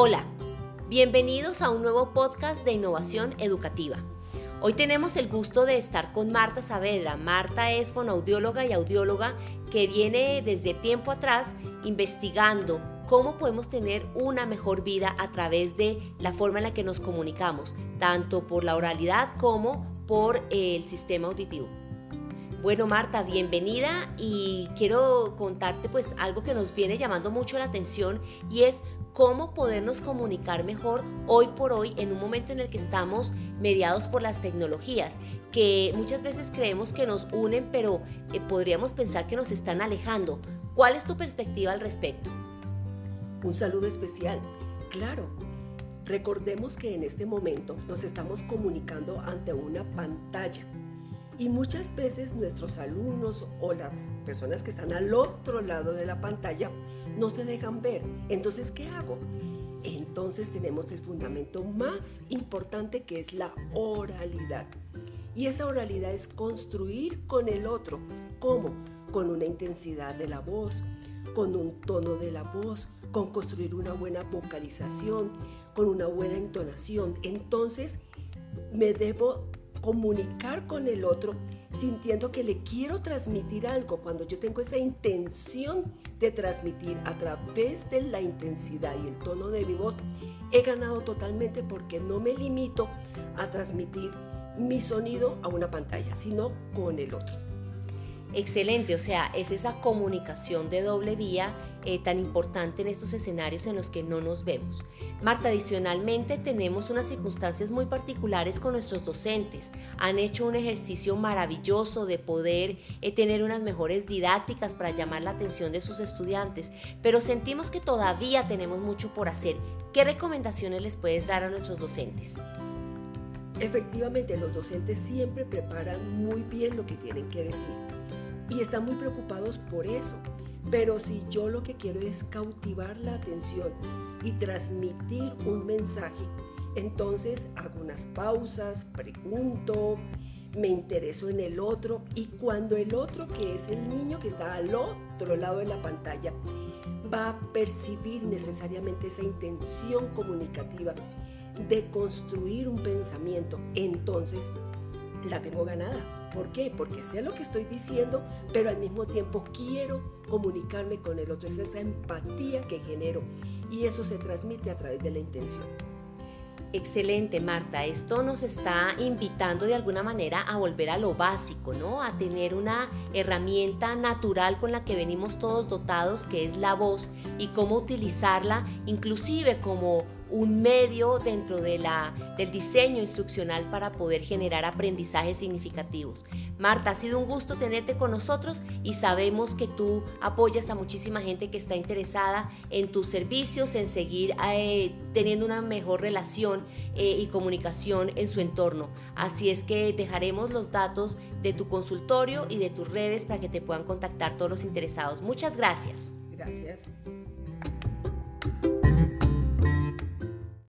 Hola, bienvenidos a un nuevo podcast de innovación educativa. Hoy tenemos el gusto de estar con Marta Saavedra. Marta es fonoaudióloga y audióloga que viene desde tiempo atrás investigando cómo podemos tener una mejor vida a través de la forma en la que nos comunicamos, tanto por la oralidad como por el sistema auditivo. Bueno, Marta, bienvenida y quiero contarte pues algo que nos viene llamando mucho la atención y es cómo podernos comunicar mejor hoy por hoy en un momento en el que estamos mediados por las tecnologías, que muchas veces creemos que nos unen, pero eh, podríamos pensar que nos están alejando. ¿Cuál es tu perspectiva al respecto? Un saludo especial. Claro, recordemos que en este momento nos estamos comunicando ante una pantalla. Y muchas veces nuestros alumnos o las personas que están al otro lado de la pantalla no se dejan ver. Entonces, ¿qué hago? Entonces tenemos el fundamento más importante que es la oralidad. Y esa oralidad es construir con el otro. ¿Cómo? Con una intensidad de la voz, con un tono de la voz, con construir una buena vocalización, con una buena entonación. Entonces me debo comunicar con el otro sintiendo que le quiero transmitir algo, cuando yo tengo esa intención de transmitir a través de la intensidad y el tono de mi voz, he ganado totalmente porque no me limito a transmitir mi sonido a una pantalla, sino con el otro. Excelente, o sea, es esa comunicación de doble vía eh, tan importante en estos escenarios en los que no nos vemos. Marta, adicionalmente tenemos unas circunstancias muy particulares con nuestros docentes. Han hecho un ejercicio maravilloso de poder eh, tener unas mejores didácticas para llamar la atención de sus estudiantes, pero sentimos que todavía tenemos mucho por hacer. ¿Qué recomendaciones les puedes dar a nuestros docentes? Efectivamente, los docentes siempre preparan muy bien lo que tienen que decir y están muy preocupados por eso. Pero si yo lo que quiero es cautivar la atención y transmitir un mensaje, entonces hago unas pausas, pregunto, me intereso en el otro y cuando el otro, que es el niño que está al otro lado de la pantalla, va a percibir necesariamente esa intención comunicativa de construir un pensamiento, entonces la tengo ganada ¿Por qué? Porque sé lo que estoy diciendo, pero al mismo tiempo quiero comunicarme con el otro. Es esa empatía que genero y eso se transmite a través de la intención. Excelente, Marta. Esto nos está invitando de alguna manera a volver a lo básico, ¿no? A tener una herramienta natural con la que venimos todos dotados, que es la voz, y cómo utilizarla inclusive como un medio dentro de la, del diseño instruccional para poder generar aprendizajes significativos. Marta, ha sido un gusto tenerte con nosotros y sabemos que tú apoyas a muchísima gente que está interesada en tus servicios, en seguir eh, teniendo una mejor relación eh, y comunicación en su entorno. Así es que dejaremos los datos de tu consultorio y de tus redes para que te puedan contactar todos los interesados. Muchas gracias. Gracias.